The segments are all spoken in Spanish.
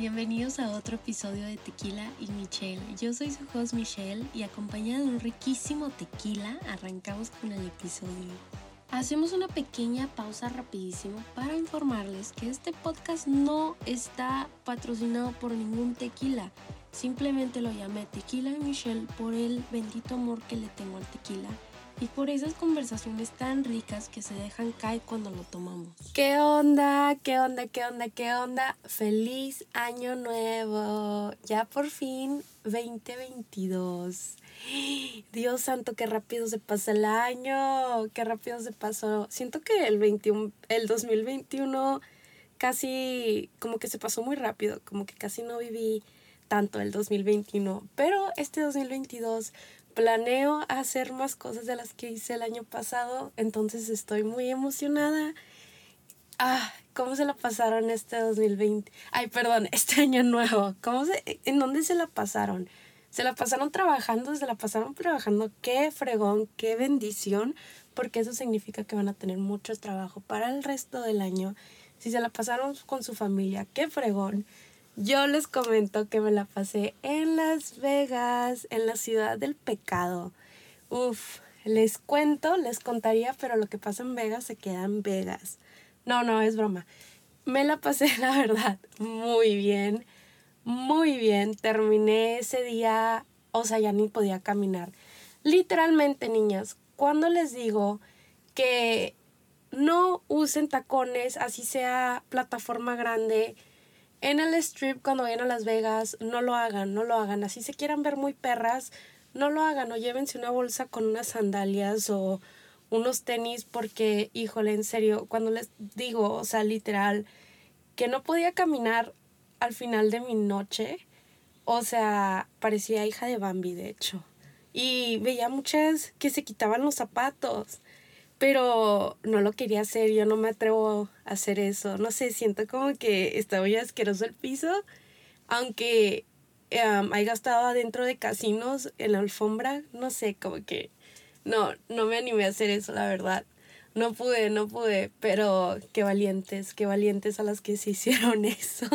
bienvenidos a otro episodio de Tequila y Michelle. Yo soy su host Michelle y acompañada de un riquísimo tequila arrancamos con el episodio. Hacemos una pequeña pausa rapidísimo para informarles que este podcast no está patrocinado por ningún tequila. Simplemente lo llamé Tequila y Michelle por el bendito amor que le tengo al tequila y por esas conversaciones tan ricas que se dejan caer cuando lo tomamos. ¿Qué onda? ¿Qué onda? ¿Qué onda? ¿Qué onda? Feliz año nuevo. Ya por fin 2022. Dios santo, qué rápido se pasa el año, qué rápido se pasó. Siento que el 21 el 2021 casi como que se pasó muy rápido, como que casi no viví tanto el 2021, pero este 2022 planeo hacer más cosas de las que hice el año pasado, entonces estoy muy emocionada. Ah, ¿cómo se la pasaron este 2020? Ay, perdón, este año nuevo. ¿Cómo se, ¿En dónde se la pasaron? Se la pasaron trabajando, se la pasaron trabajando. Qué fregón, qué bendición, porque eso significa que van a tener mucho trabajo para el resto del año. Si se la pasaron con su familia, qué fregón. Yo les comento que me la pasé en Las Vegas, en la ciudad del pecado. Uf, les cuento, les contaría, pero lo que pasa en Vegas se queda en Vegas. No, no, es broma. Me la pasé, la verdad, muy bien, muy bien. Terminé ese día, o sea, ya ni podía caminar. Literalmente, niñas, cuando les digo que no usen tacones, así sea plataforma grande, en el strip cuando vayan a Las Vegas, no lo hagan, no lo hagan. Así se quieran ver muy perras, no lo hagan o llévense una bolsa con unas sandalias o unos tenis porque, híjole, en serio, cuando les digo, o sea, literal, que no podía caminar al final de mi noche, o sea, parecía hija de Bambi, de hecho. Y veía muchas que se quitaban los zapatos pero no lo quería hacer, yo no me atrevo a hacer eso, no sé, siento como que está muy asqueroso el piso, aunque um, hay gastado adentro de casinos en la alfombra, no sé, como que no, no me animé a hacer eso, la verdad. No pude, no pude, pero qué valientes, qué valientes a las que se hicieron eso.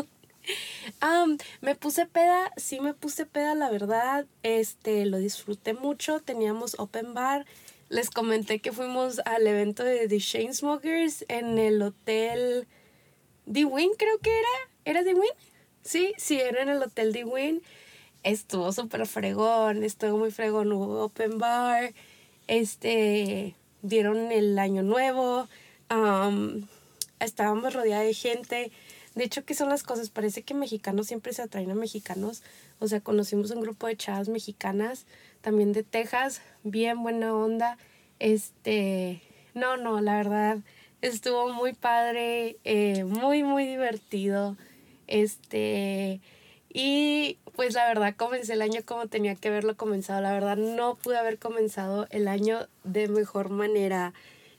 Um, me puse peda, sí me puse peda, la verdad, este, lo disfruté mucho, teníamos open bar, les comenté que fuimos al evento de The Smokers en el hotel The Win, creo que era. ¿Era The Win? Sí, sí, era en el hotel The Win. Estuvo súper fregón, estuvo muy fregón, hubo open bar, este, dieron el año nuevo, estábamos rodeados de gente. De hecho, ¿qué son las cosas? Parece que mexicanos siempre se atraen a mexicanos. O sea, conocimos un grupo de chavas mexicanas también de Texas, bien buena onda. Este, no, no, la verdad, estuvo muy padre, eh, muy, muy divertido. Este, y pues la verdad comencé el año como tenía que haberlo comenzado. La verdad no pude haber comenzado el año de mejor manera.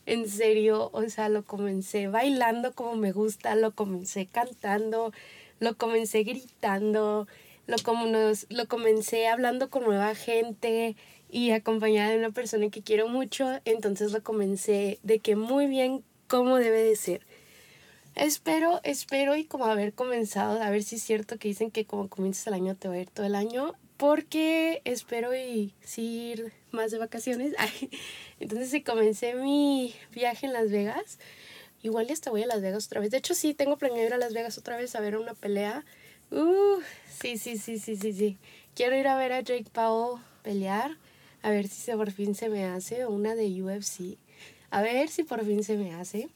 En serio, o sea, lo comencé bailando como me gusta, lo comencé cantando, lo comencé gritando, lo, como nos, lo comencé hablando con nueva gente y acompañada de una persona que quiero mucho, entonces lo comencé de que muy bien como debe de ser. Espero, espero y como haber comenzado, a ver si es cierto que dicen que como comienzas el año te va a ir todo el año, porque espero y sí ir más de vacaciones. Entonces si comencé mi viaje en Las Vegas, igual ya hasta voy a Las Vegas otra vez. De hecho sí, tengo planeado ir a Las Vegas otra vez a ver una pelea. Uh, Sí, sí, sí, sí, sí, sí. Quiero ir a ver a Jake Paul pelear. A ver si se, por fin se me hace una de UFC. A ver si por fin se me hace.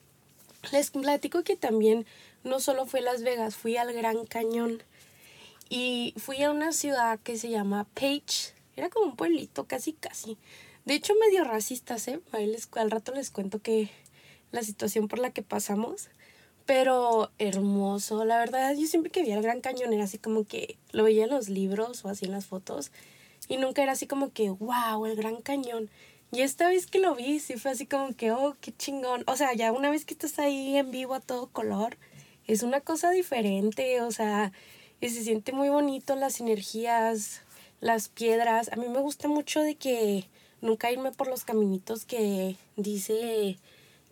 Les platico que también no solo fui a Las Vegas, fui al Gran Cañón. Y fui a una ciudad que se llama Page. Era como un pueblito, casi, casi. De hecho, medio racistas, ¿eh? al rato les cuento que la situación por la que pasamos pero hermoso. La verdad, yo siempre que vi el Gran Cañón era así como que lo veía en los libros o así en las fotos y nunca era así como que, wow, el Gran Cañón. Y esta vez que lo vi, sí fue así como que, oh, qué chingón. O sea, ya una vez que estás ahí en vivo a todo color, es una cosa diferente, o sea, y se siente muy bonito las energías, las piedras. A mí me gusta mucho de que nunca irme por los caminitos que dice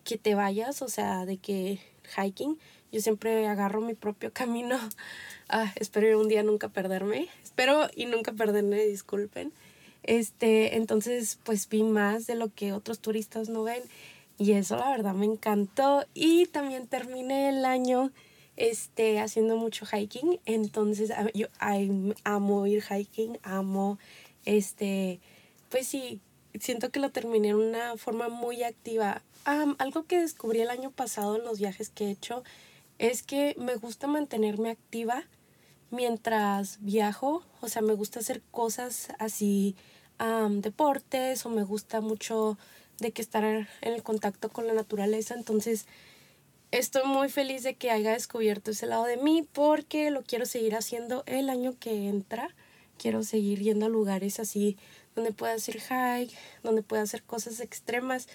que te vayas, o sea, de que hiking. Yo siempre agarro mi propio camino. Ah, espero un día nunca perderme. Espero y nunca perderme, disculpen. Este, entonces, pues vi más de lo que otros turistas no ven. Y eso la verdad me encantó. Y también terminé el año este, haciendo mucho hiking. Entonces, yo amo ir hiking, amo, este, pues sí, siento que lo terminé en una forma muy activa. algo que descubrí el año pasado en los viajes que he hecho es que me gusta mantenerme activa mientras viajo. O sea, me gusta hacer cosas así, deportes, o me gusta mucho de que estar en el contacto con la naturaleza. Entonces, estoy muy feliz de que haya descubierto ese lado de mí porque lo quiero seguir haciendo el año que entra. Quiero seguir yendo a lugares así donde pueda hacer hike, donde pueda hacer cosas extremas.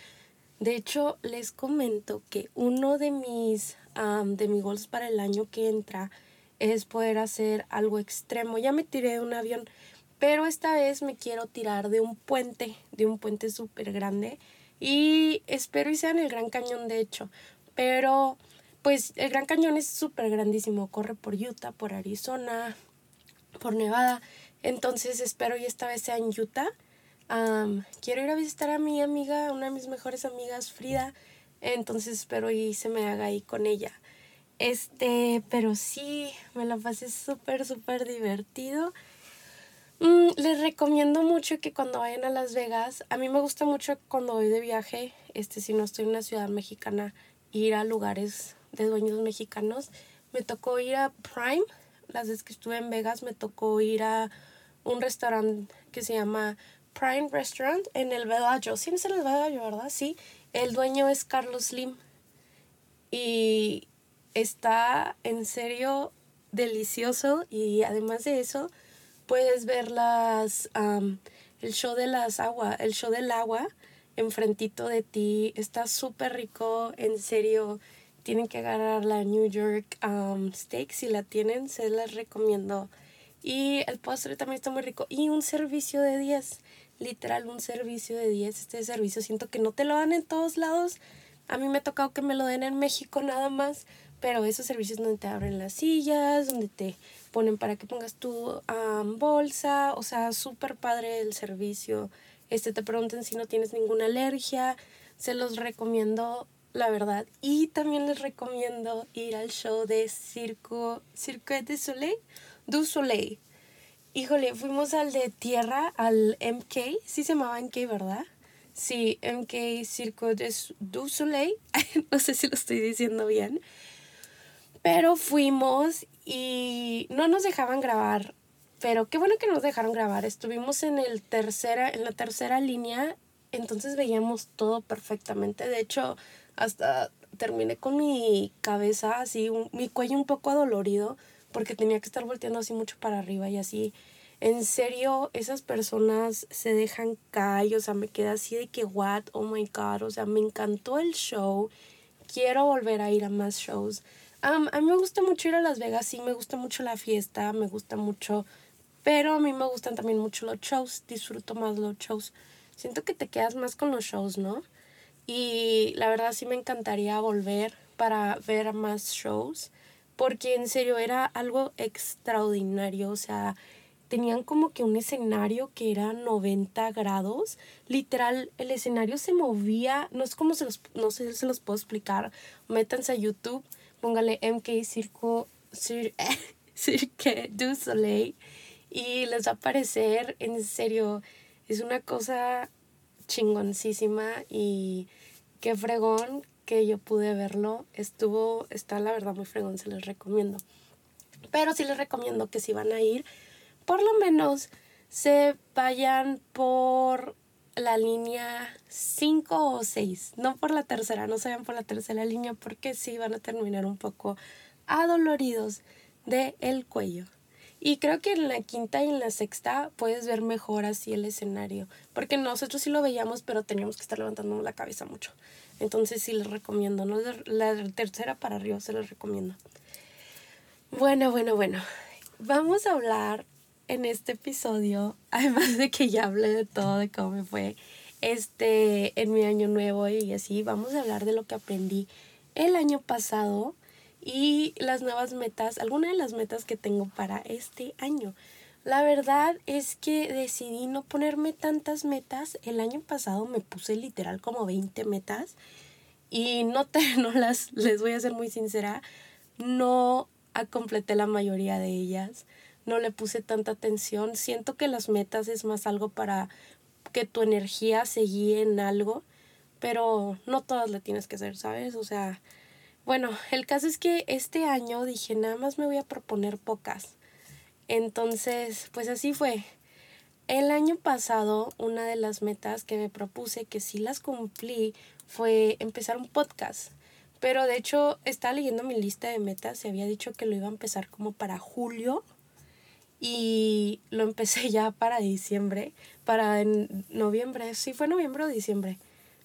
De hecho, les comento que uno de mis, de mis goals para el año que entra es poder hacer algo extremo. Ya me tiré de un avión, pero esta vez me quiero tirar de un puente, de un puente súper grande. Y espero y sea el Gran Cañón, de hecho. Pero, pues, el Gran Cañón es súper grandísimo. Corre por Utah, por Arizona, por Nevada. Entonces, espero y esta vez sea en Utah. quiero ir a visitar a mi amiga, una de mis mejores amigas, Frida. Entonces, espero y se me haga ahí con ella. Este, pero sí, me la pasé súper, súper divertido. Mm, les recomiendo mucho que cuando vayan a Las Vegas, a mí me gusta mucho cuando voy de viaje, este, si no estoy en una ciudad mexicana, ir a lugares de dueños mexicanos. Me tocó ir a Prime, las veces que estuve en Vegas, me tocó ir a un restaurante que se llama Prime Restaurant en el Bellagio. Sí, es en el Bellagio, ¿verdad? Sí. El dueño es Carlos Slim. Y está en serio delicioso y además de eso puedes ver las el show de las agua, el show del agua enfrentito de ti, está súper rico, en serio, tienen que agarrar la New York steak, si la tienen, se las recomiendo. Y el postre también está muy rico. Y un servicio de 10, literal, un servicio de 10. Este servicio siento que no te lo dan en todos lados. A mí me ha tocado que me lo den en México nada más, pero esos servicios donde te abren las sillas, donde te ponen para que pongas tu bolsa, o sea, súper padre el servicio. Este, te pregunten si no tienes ninguna alergia, se los recomiendo, la verdad. Y también les recomiendo ir al show de Circo, Circo de Soleil, du Soleil. Híjole, fuimos al de tierra, al MK, sí se llamaba MK, ¿verdad? Sí, MK Circo du Soleil, no sé si lo estoy diciendo bien, pero fuimos y no nos dejaban grabar, pero qué bueno que nos dejaron grabar. Estuvimos en, el tercera, en la tercera línea, entonces veíamos todo perfectamente. De hecho, hasta terminé con mi cabeza así, mi cuello un poco adolorido, porque tenía que estar volteando así mucho para arriba y así. En serio, esas personas se dejan caer, o sea, me queda así de que, what, oh my god, o sea, me encantó el show, quiero volver a ir a más shows a mí me gusta mucho ir a Las Vegas, sí, me gusta mucho la fiesta, me gusta mucho, pero a mí me gustan también mucho los shows, disfruto más los shows. Siento que te quedas más con los shows, ¿no? Y la verdad sí me encantaría volver para ver más shows, porque en serio era algo extraordinario, o sea, tenían como que un escenario que era 90 grados. Literal, el escenario se movía, no es como se los, no sé se los puedo explicar. Métanse a YouTube póngale MK Circo, Cirque du Soleil y les va a aparecer, en serio, es una cosa chingoncísima y qué fregón que yo pude verlo. Estuvo, está la verdad muy fregón, se les recomiendo. Pero sí les recomiendo que si van a ir, por lo menos se vayan por la línea 5 o 6, no por la tercera, no se vayan por la tercera línea porque sí van a terminar un poco adoloridos del el cuello. Y creo que en la quinta y en la sexta puedes ver mejor así el escenario, porque nosotros sí lo veíamos, pero teníamos que estar levantando la cabeza mucho. Entonces sí les recomiendo, ¿no? La tercera para arriba se les recomiendo. Bueno, bueno, bueno. Vamos a hablar en este episodio, además de que ya hablé de todo, de cómo me fue este, en mi año nuevo y así, vamos a hablar de lo que aprendí el año pasado y las nuevas metas, algunas de las metas que tengo para este año. La verdad es que decidí no ponerme tantas metas. El año pasado me puse literal como 20 metas y no te no las les voy a ser muy sincera, no completé la mayoría de ellas. No le puse tanta atención. Siento que las metas es más algo para que tu energía se guíe en algo, pero no todas le tienes que hacer, ¿sabes? O sea, bueno, el caso es que este año dije, nada más me voy a proponer pocas. Entonces, pues así fue. El año pasado, una de las metas que me propuse, que sí las cumplí, fue empezar un podcast. Pero de hecho, estaba leyendo mi lista de metas y había dicho que lo iba a empezar como para julio. Y lo empecé ya para diciembre, para en noviembre. Sí, fue noviembre o diciembre.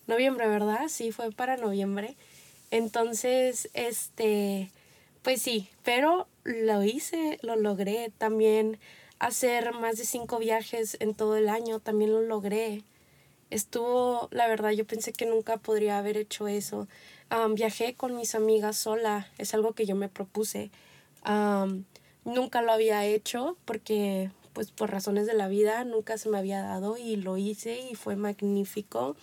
Noviembre, ¿verdad? Sí, fue para noviembre. Entonces, este, pues sí, pero lo hice, lo logré. También hacer más de cinco viajes en todo el año, también lo logré. Estuvo, la verdad, yo pensé que nunca podría haber hecho eso. viajé con mis amigas sola, es algo que yo me propuse. nunca lo había hecho porque, pues, por razones de la vida, nunca se me había dado y lo hice y fue magnífico.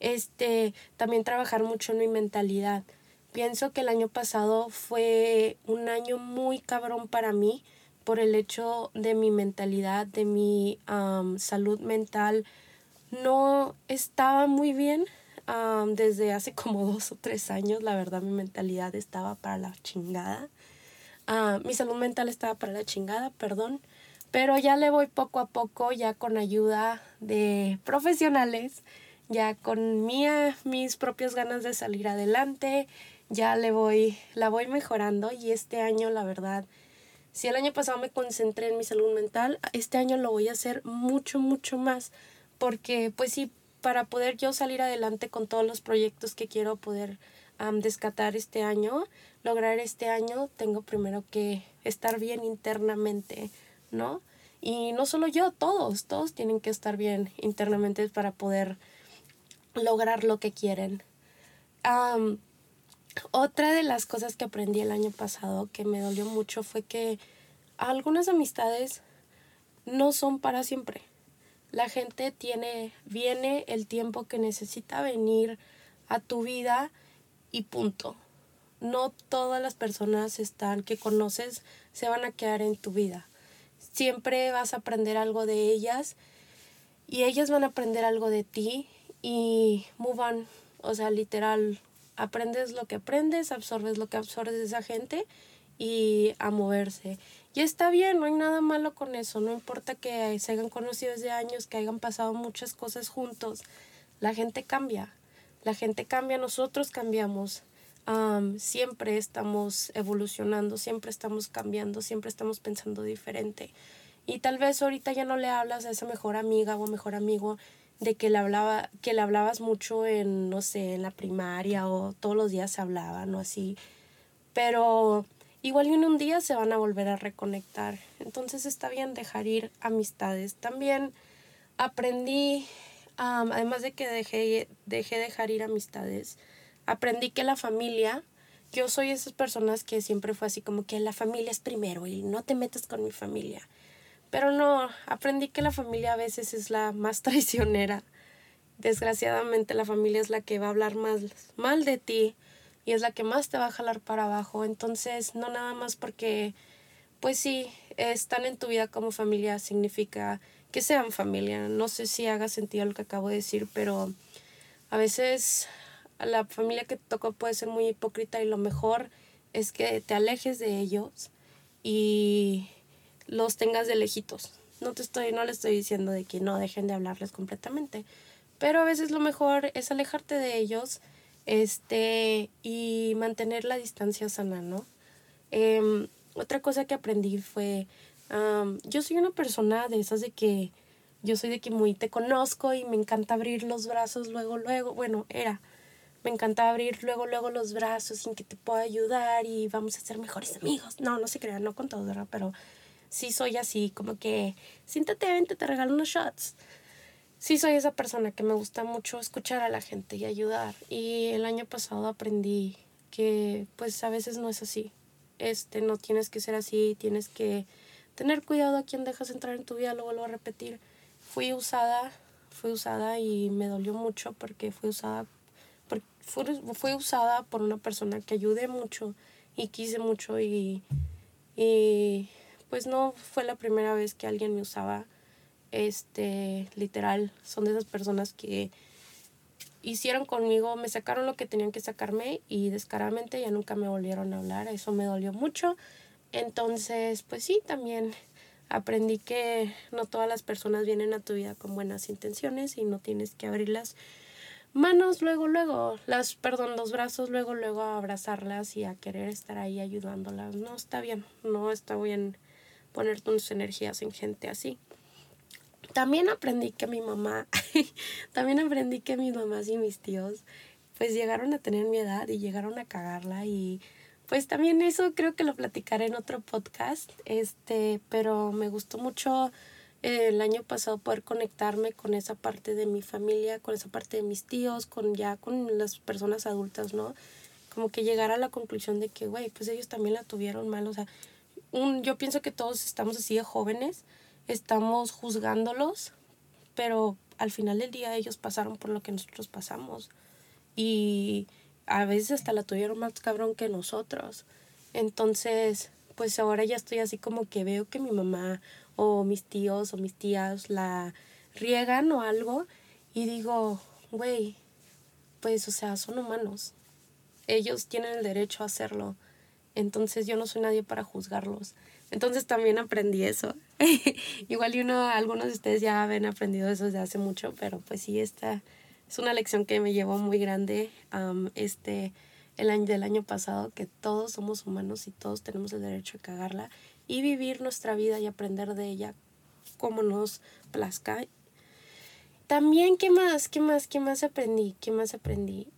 Este, también trabajar mucho en mi mentalidad. Pienso que el año pasado fue un año muy cabrón para mí por el hecho de mi mentalidad, de mi salud mental. No estaba muy bien desde hace como dos o tres años. La verdad, mi mentalidad estaba para la chingada. Ah, mi salud mental estaba para la chingada, perdón. Pero ya le voy poco a poco, ya con ayuda de profesionales, ya con mía, mis propias ganas de salir adelante, ya le voy, la voy mejorando y este año la verdad, si el año pasado me concentré en mi salud mental, este año lo voy a hacer mucho, mucho más, porque pues sí, para poder yo salir adelante con todos los proyectos que quiero poder descatar este año, lograr este año, tengo primero que estar bien internamente, ¿no? Y no solo yo, todos, todos tienen que estar bien internamente para poder lograr lo que quieren. Otra de las cosas que aprendí el año pasado que me dolió mucho fue que algunas amistades no son para siempre. La gente tiene, viene el tiempo que necesita venir a tu vida y punto. No todas las personas están que conoces se van a quedar en tu vida. Siempre vas a aprender algo de ellas y ellas van a aprender algo de ti y move on. O sea, literal, aprendes lo que aprendes, absorbes lo que absorbes de esa gente y a moverse. Y está bien, no hay nada malo con eso, no importa que se hayan conocido desde años, que hayan pasado muchas cosas juntos, la gente cambia, la gente cambia, nosotros cambiamos, siempre estamos evolucionando, siempre estamos cambiando, siempre estamos pensando diferente. Y tal vez ahorita ya no le hablas a esa mejor amiga o mejor amigo de que le hablaba, que le hablabas mucho en, no sé, en la primaria o todos los días se hablaban o así. Pero igual en un día se van a volver a reconectar. Entonces está bien dejar ir amistades. También aprendí, además de que dejé, dejé dejar ir amistades, aprendí que la familia, yo soy esas personas que siempre fue así como que la familia es primero y no te metas con mi familia. Pero no, aprendí que la familia a veces es la más traicionera. Desgraciadamente la familia es la que va a hablar más mal de ti y es la que más te va a jalar para abajo. Entonces, no nada más porque, pues sí, están en tu vida como familia significa que sean familia. No sé si haga sentido lo que acabo de decir, pero a veces la familia que te tocó puede ser muy hipócrita y lo mejor es que te alejes de ellos y los tengas de lejitos. No te estoy, no le estoy diciendo de que no dejen de hablarles completamente, pero a veces lo mejor es alejarte de ellos, este, y mantener la distancia sana, ¿no? Em, otra cosa que aprendí fue, yo soy una persona de esas de que, yo soy de que muy te conozco y me encanta abrir los brazos luego, luego, bueno, era, me encanta abrir luego, luego los brazos sin que te pueda ayudar y vamos a ser mejores amigos. No, no se crean, no con todo, ¿verdad? Pero sí soy así, como que, siéntate, vente, te regalo unos shots. Sí soy esa persona que me gusta mucho escuchar a la gente y ayudar. Y el año pasado aprendí que pues a veces no es así. Este, no tienes que ser así, tienes que tener cuidado a quien dejas entrar en tu vida, lo vuelvo a repetir. Fui usada, fui usada y me dolió mucho porque fui usada fue, usada por una persona que ayudé mucho y quise mucho y, y pues no fue la primera vez que alguien me usaba este literal son de esas personas que hicieron conmigo me sacaron lo que tenían que sacarme y descaradamente ya nunca me volvieron a hablar eso me dolió mucho entonces pues sí también aprendí que no todas las personas vienen a tu vida con buenas intenciones y no tienes que abrirlas manos luego, luego, las, perdón, los brazos luego, luego a abrazarlas y a querer estar ahí ayudándolas. No está bien, no está bien poner tus energías en gente así. También aprendí que mi mamá, también aprendí que mis mamás y mis tíos, pues llegaron a tener mi edad y llegaron a cagarla y pues también eso creo que lo platicaré en otro podcast, este, pero me gustó mucho el año pasado poder conectarme con esa parte de mi familia, con esa parte de mis tíos, con ya con las personas adultas, ¿no? Como que llegar a la conclusión de que, güey, pues ellos también la tuvieron mal, o sea, un, yo pienso que todos estamos así de jóvenes, estamos juzgándolos, pero al final del día ellos pasaron por lo que nosotros pasamos y a veces hasta la tuvieron más cabrón que nosotros. Entonces, pues ahora ya estoy así como que veo que mi mamá o mis tíos o mis tías la riegan o algo y digo, güey, pues o sea, son humanos. Ellos tienen el derecho a hacerlo. Entonces yo no soy nadie para juzgarlos. Entonces también aprendí eso. Igual y uno, algunos de ustedes ya habían aprendido eso desde hace mucho, pero pues sí, esta es una lección que me llevó muy grande este, el año del año pasado, que todos somos humanos y todos tenemos el derecho a cagarla y vivir nuestra vida y aprender de ella como nos plazca. También, ¿qué más? ¿Qué más? ¿Qué más aprendí? ¿Qué más aprendí?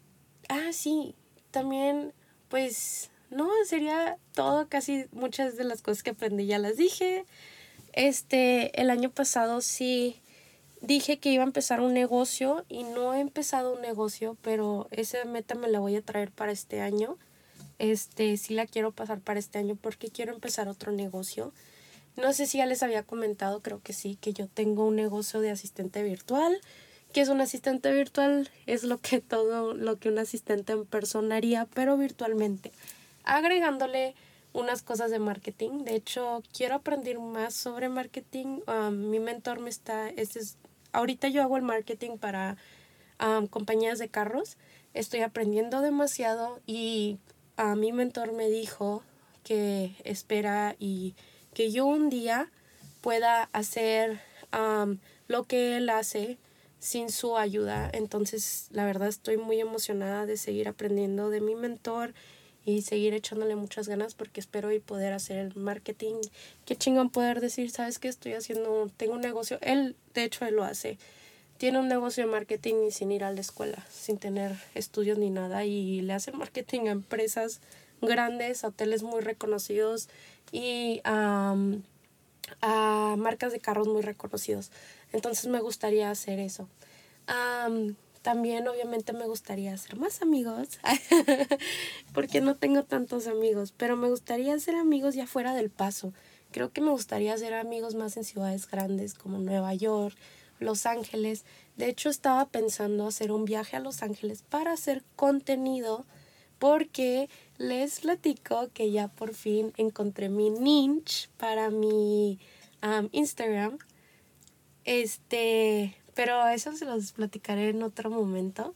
Ah, sí, también, pues, no, sería todo, casi muchas de las cosas que aprendí ya las dije. Este, el año pasado sí dije que iba a empezar un negocio y no he empezado un negocio, pero esa meta me la voy a traer para este año este, sí la quiero pasar para este año porque quiero empezar otro negocio. No sé si ya les había comentado, creo que sí, que yo tengo un negocio de asistente virtual. que es un asistente virtual? Es lo que todo lo que un asistente en persona haría, pero virtualmente. Agregándole unas cosas de marketing. De hecho, quiero aprender más sobre marketing. Um, mi mentor me está, este es, ahorita yo hago el marketing para um, compañías de carros. Estoy aprendiendo demasiado y a mi mentor me dijo que espera y que yo un día pueda hacer lo que él hace sin su ayuda. Entonces, la verdad estoy muy emocionada de seguir aprendiendo de mi mentor y seguir echándole muchas ganas porque espero y poder hacer el marketing. Qué chingón poder decir, ¿sabes qué? Estoy haciendo, tengo un negocio. Él, de hecho, él lo hace. Tiene un negocio de marketing y sin ir a la escuela, sin tener estudios ni nada y le hace marketing a empresas grandes, hoteles muy reconocidos y a marcas de carros muy reconocidos. Entonces me gustaría hacer eso. También obviamente me gustaría hacer más amigos, porque no tengo tantos amigos, pero me gustaría hacer amigos ya fuera del paso. Creo que me gustaría hacer amigos más en ciudades grandes como Nueva York, Los Ángeles. De hecho, estaba pensando hacer un viaje a Los Ángeles para hacer contenido porque les platico que ya por fin encontré mi niche para mi Instagram. Este, pero eso se los platicaré en otro momento.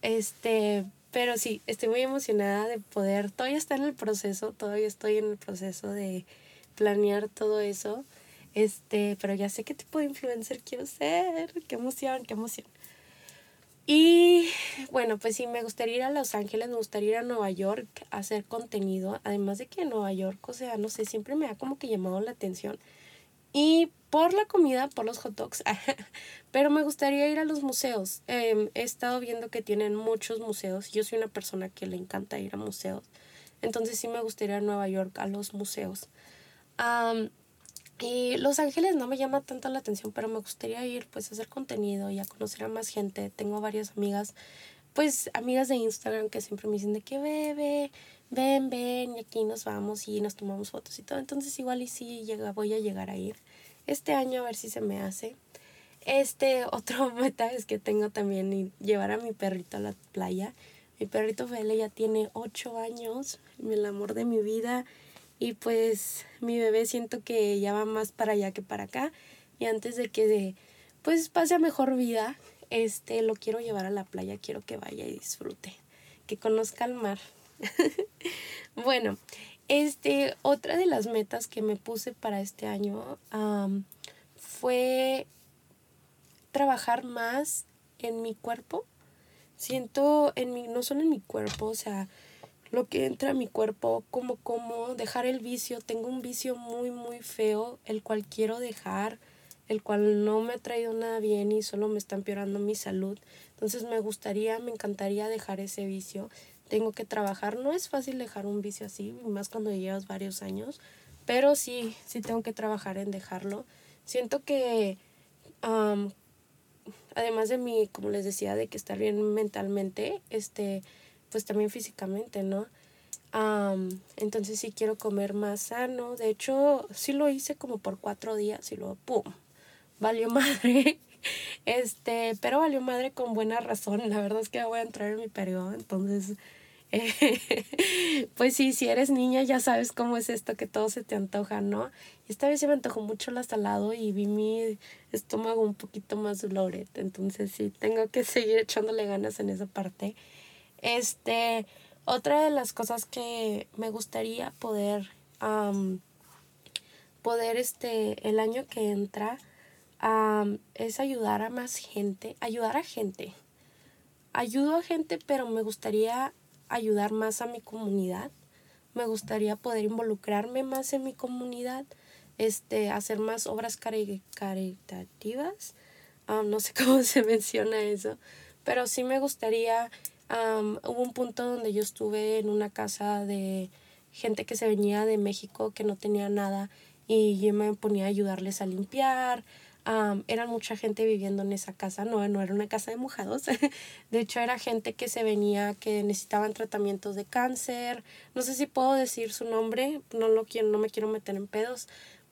Este, pero sí, estoy muy emocionada de poder, todavía está en el proceso, todavía estoy en el proceso de planear todo eso. Este, pero ya sé qué tipo de influencer quiero ser. Qué emoción, qué emoción. Y bueno, pues sí, me gustaría ir a Los Ángeles, me gustaría ir a Nueva York a hacer contenido. Además de que en Nueva York, o sea, no sé, siempre me ha como que llamado la atención. Y por la comida, por los hot dogs. Pero me gustaría ir a los museos. Em, he estado viendo que tienen muchos museos. Yo soy una persona que le encanta ir a museos. Entonces sí me gustaría ir a Nueva York a los museos. Y Los Ángeles no me llama tanto la atención, pero me gustaría ir pues a hacer contenido y a conocer a más gente. Tengo varias amigas pues amigas de Instagram que siempre me dicen de que bebe, ven, ven, y aquí nos vamos y nos tomamos fotos y todo. Entonces igual y sí llega, voy a llegar a ir este año a ver si se me hace. Este otro meta es que tengo también llevar a mi perrito a la playa. Mi perrito Fele ya tiene 8 años, el amor de mi vida. Y pues mi bebé siento que ya va más para allá que para acá. Y antes de que pues pase a mejor vida, este lo quiero llevar a la playa, quiero que vaya y disfrute, que conozca el mar. bueno, este, otra de las metas que me puse para este año fue trabajar más en mi cuerpo. Siento en mi, no solo en mi cuerpo, o sea, lo que entra a mi cuerpo, como como dejar el vicio. Tengo un vicio muy, muy feo, el cual quiero dejar, el cual no me ha traído nada bien y solo me está empeorando mi salud. Entonces me gustaría, me encantaría dejar ese vicio. Tengo que trabajar. No es fácil dejar un vicio así, más cuando llevas varios años, pero sí, sí tengo que trabajar en dejarlo. Siento que además de mí, como les decía, de que estar bien mentalmente, este, pues también físicamente, ¿no? entonces sí quiero comer más sano. De hecho, sí lo hice como por cuatro días y luego, ¡pum! Valió madre. Este, pero valió madre con buena razón. La verdad es que voy a entrar en mi periodo, entonces pues sí, si eres niña ya sabes cómo es esto, que todo se te antoja, ¿no? Esta vez se me antojó mucho la salado y vi mi estómago un poquito más bloated, entonces sí, tengo que seguir echándole ganas en esa parte. Este, otra de las cosas que me gustaría poder, poder este, el año que entra, es ayudar a más gente, ayudar a gente. Ayudo a gente, pero me gustaría ayudar más a mi comunidad. Me gustaría poder involucrarme más en mi comunidad, este, hacer más obras caritativas. no sé cómo se menciona eso, pero sí me gustaría. hubo un punto donde yo estuve en una casa de gente que se venía de México que no tenía nada y yo me ponía a ayudarles a limpiar, Um, era mucha gente viviendo en esa casa, no, no era una casa de mojados. de hecho, era gente que se venía, que necesitaban tratamientos de cáncer. No sé si puedo decir su nombre, no, lo quiero, no me quiero meter en pedos,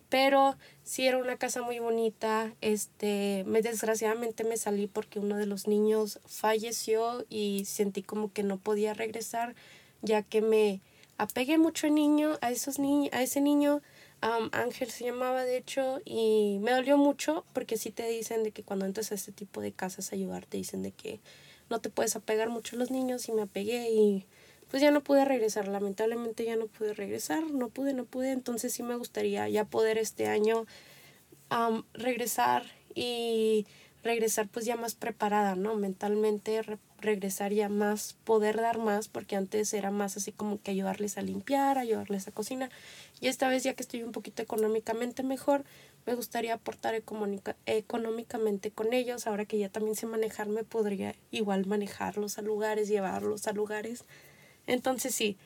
pero sí era una casa muy bonita. Este, me, desgraciadamente me salí porque uno de los niños falleció y sentí como que no podía regresar, ya que me apegué mucho niño, a esos niños, a ese niño Ángel se llamaba de hecho y me dolió mucho porque sí te dicen de que cuando entras a este tipo de casas a ayudar te dicen de que no te puedes apegar mucho a los niños y me apegué y pues ya no pude regresar, lamentablemente ya no pude regresar, no pude, no pude, entonces sí me gustaría ya poder este año regresar y regresar pues ya más preparada, ¿no? Mentalmente regresar ya más, poder dar más, porque antes era más así como que ayudarles a limpiar, ayudarles a cocinar. Y esta vez ya que estoy un poquito económicamente mejor, me gustaría aportar económicamente con ellos. Ahora que ya también sé manejarme, podría igual manejarlos a lugares, llevarlos a lugares. Entonces sí,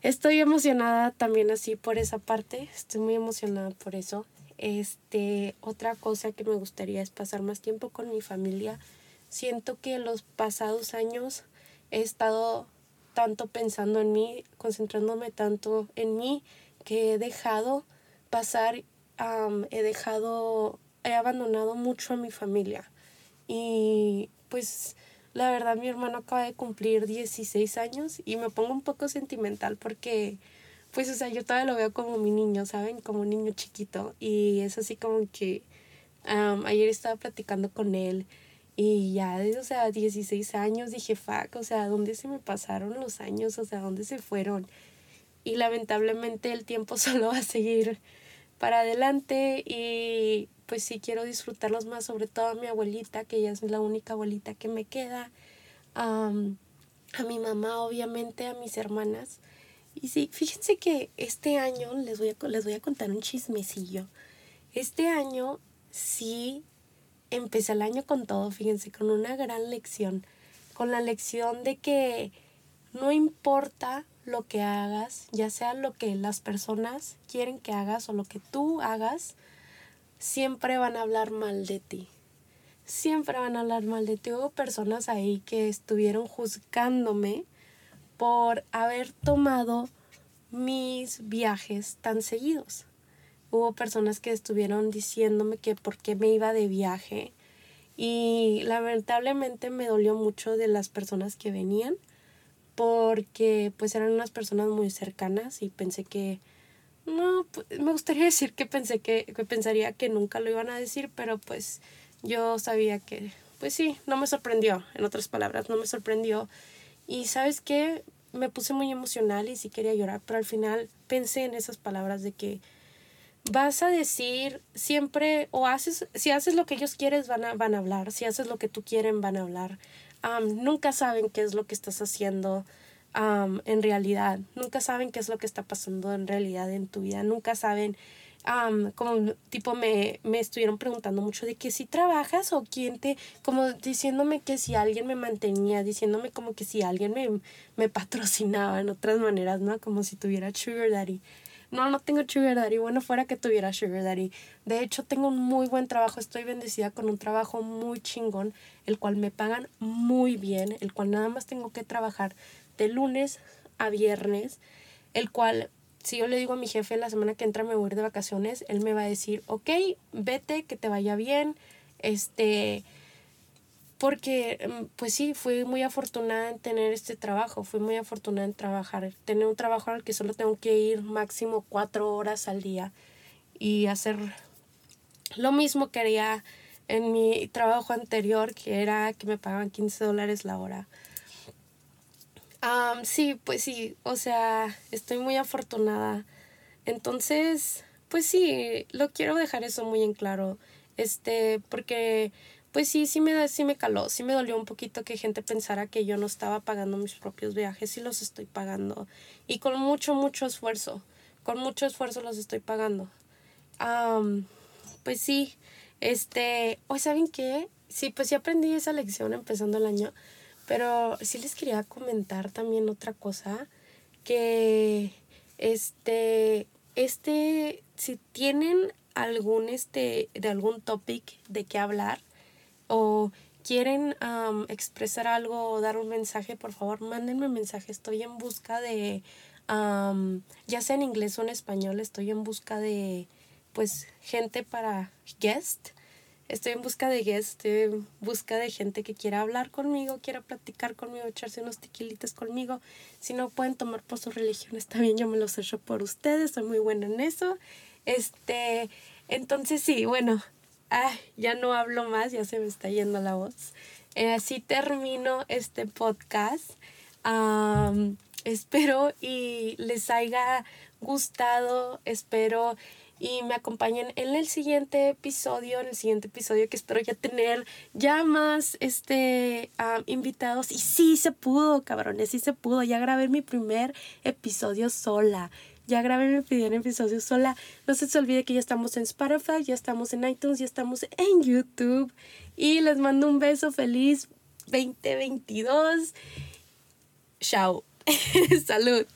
estoy emocionada también así por esa parte. Estoy muy emocionada por eso. Este, otra cosa que me gustaría es pasar más tiempo con mi familia siento que los pasados años he estado tanto pensando en mí, concentrándome tanto en mí, que he dejado pasar, he dejado, he abandonado mucho a mi familia. Y pues la verdad mi hermano acaba de cumplir 16 años y me pongo un poco sentimental porque pues o sea yo todavía lo veo como mi niño, ¿saben? Como un niño chiquito y es así como que ayer estaba platicando con él y ya, o sea, 16 años dije, fuck, o sea, ¿dónde se me pasaron los años? O sea, ¿dónde se fueron? Y lamentablemente el tiempo solo va a seguir para adelante y pues sí quiero disfrutarlos más, sobre todo a mi abuelita, que ella es la única abuelita que me queda, a mi mamá, obviamente, a mis hermanas. Y sí, fíjense que este año, les voy a, les voy a contar un chismecillo. Este año sí empecé el año con todo, fíjense, con una gran lección, con la lección de que no importa lo que hagas, ya sea lo que las personas quieren que hagas o lo que tú hagas, siempre van a hablar mal de ti. siempre van a hablar mal de ti. Hubo personas ahí que estuvieron juzgándome por haber tomado mis viajes tan seguidos. Hubo personas que estuvieron diciéndome que por qué me iba de viaje y lamentablemente me dolió mucho de las personas que venían porque pues eran unas personas muy cercanas y pensé que no, pues, me gustaría decir que pensé que, que pensaría que nunca lo iban a decir, pero pues yo sabía que, pues sí, no me sorprendió, en otras palabras, no me sorprendió. Y sabes qué, me puse muy emocional y sí quería llorar, pero al final pensé en esas palabras de que vas a decir siempre o haces, si haces lo que ellos quieren van a, van a hablar, si haces lo que tú quieren van a hablar. nunca saben qué es lo que estás haciendo en realidad, nunca saben qué es lo que está pasando en realidad en tu vida, nunca saben como tipo me, me estuvieron preguntando mucho de que si trabajas o quién te, como diciéndome que si alguien me mantenía, diciéndome como que si alguien me, me patrocinaba en otras maneras, ¿no? Como si tuviera sugar daddy. No, no tengo sugar daddy, bueno fuera que tuviera sugar daddy. De hecho, tengo un muy buen trabajo, estoy bendecida con un trabajo muy chingón, el cual me pagan muy bien, el cual nada más tengo que trabajar de lunes a viernes, el cual si yo le digo a mi jefe la semana que entra me voy a ir de vacaciones, él me va a decir, ok, vete, que te vaya bien, este, porque mm, pues sí, fui muy afortunada en tener este trabajo, fui muy afortunada en trabajar, tener un trabajo al que solo tengo que ir máximo cuatro horas al día y hacer lo mismo que haría en mi trabajo anterior, que era que me pagaban 15 dólares la hora sí, pues sí, o sea, estoy muy afortunada. Entonces, pues sí, lo quiero dejar eso muy en claro. Este, porque pues sí, sí me, sí me caló, sí me dolió un poquito que gente pensara que yo no estaba pagando mis propios viajes, sí los estoy pagando. Y con mucho, mucho esfuerzo, con mucho esfuerzo los estoy pagando. pues sí, este, hoy saben qué, sí, pues sí aprendí esa lección empezando el año pero sí les quería comentar también otra cosa, que este, este, si tienen algún, este, de algún topic de qué hablar o quieren expresar algo o dar un mensaje, por favor, mándenme un mensaje. Estoy en busca de, ya sea en inglés o en español, estoy en busca de, pues, gente para guest Estoy en busca de guests, estoy en busca de gente que quiera hablar conmigo, quiera platicar conmigo, echarse unos tequilitas conmigo. Si no pueden tomar por su religión, está bien, yo me los echo por ustedes, soy muy buena en eso. Este, entonces sí, bueno, ah, ya no hablo más, ya se me está yendo la voz. Eh, así termino este podcast. espero y les haya gustado, espero y me acompañen en el siguiente episodio, en el siguiente episodio que espero ya tener ya más este, invitados. Y sí se pudo, cabrones, sí se pudo. Ya grabé mi primer episodio sola. Ya grabé mi primer episodio sola. No se, se olvide que ya estamos en Spotify, ya estamos en iTunes, ya estamos en YouTube. Y les mando un beso feliz 2022. Chao. Salud.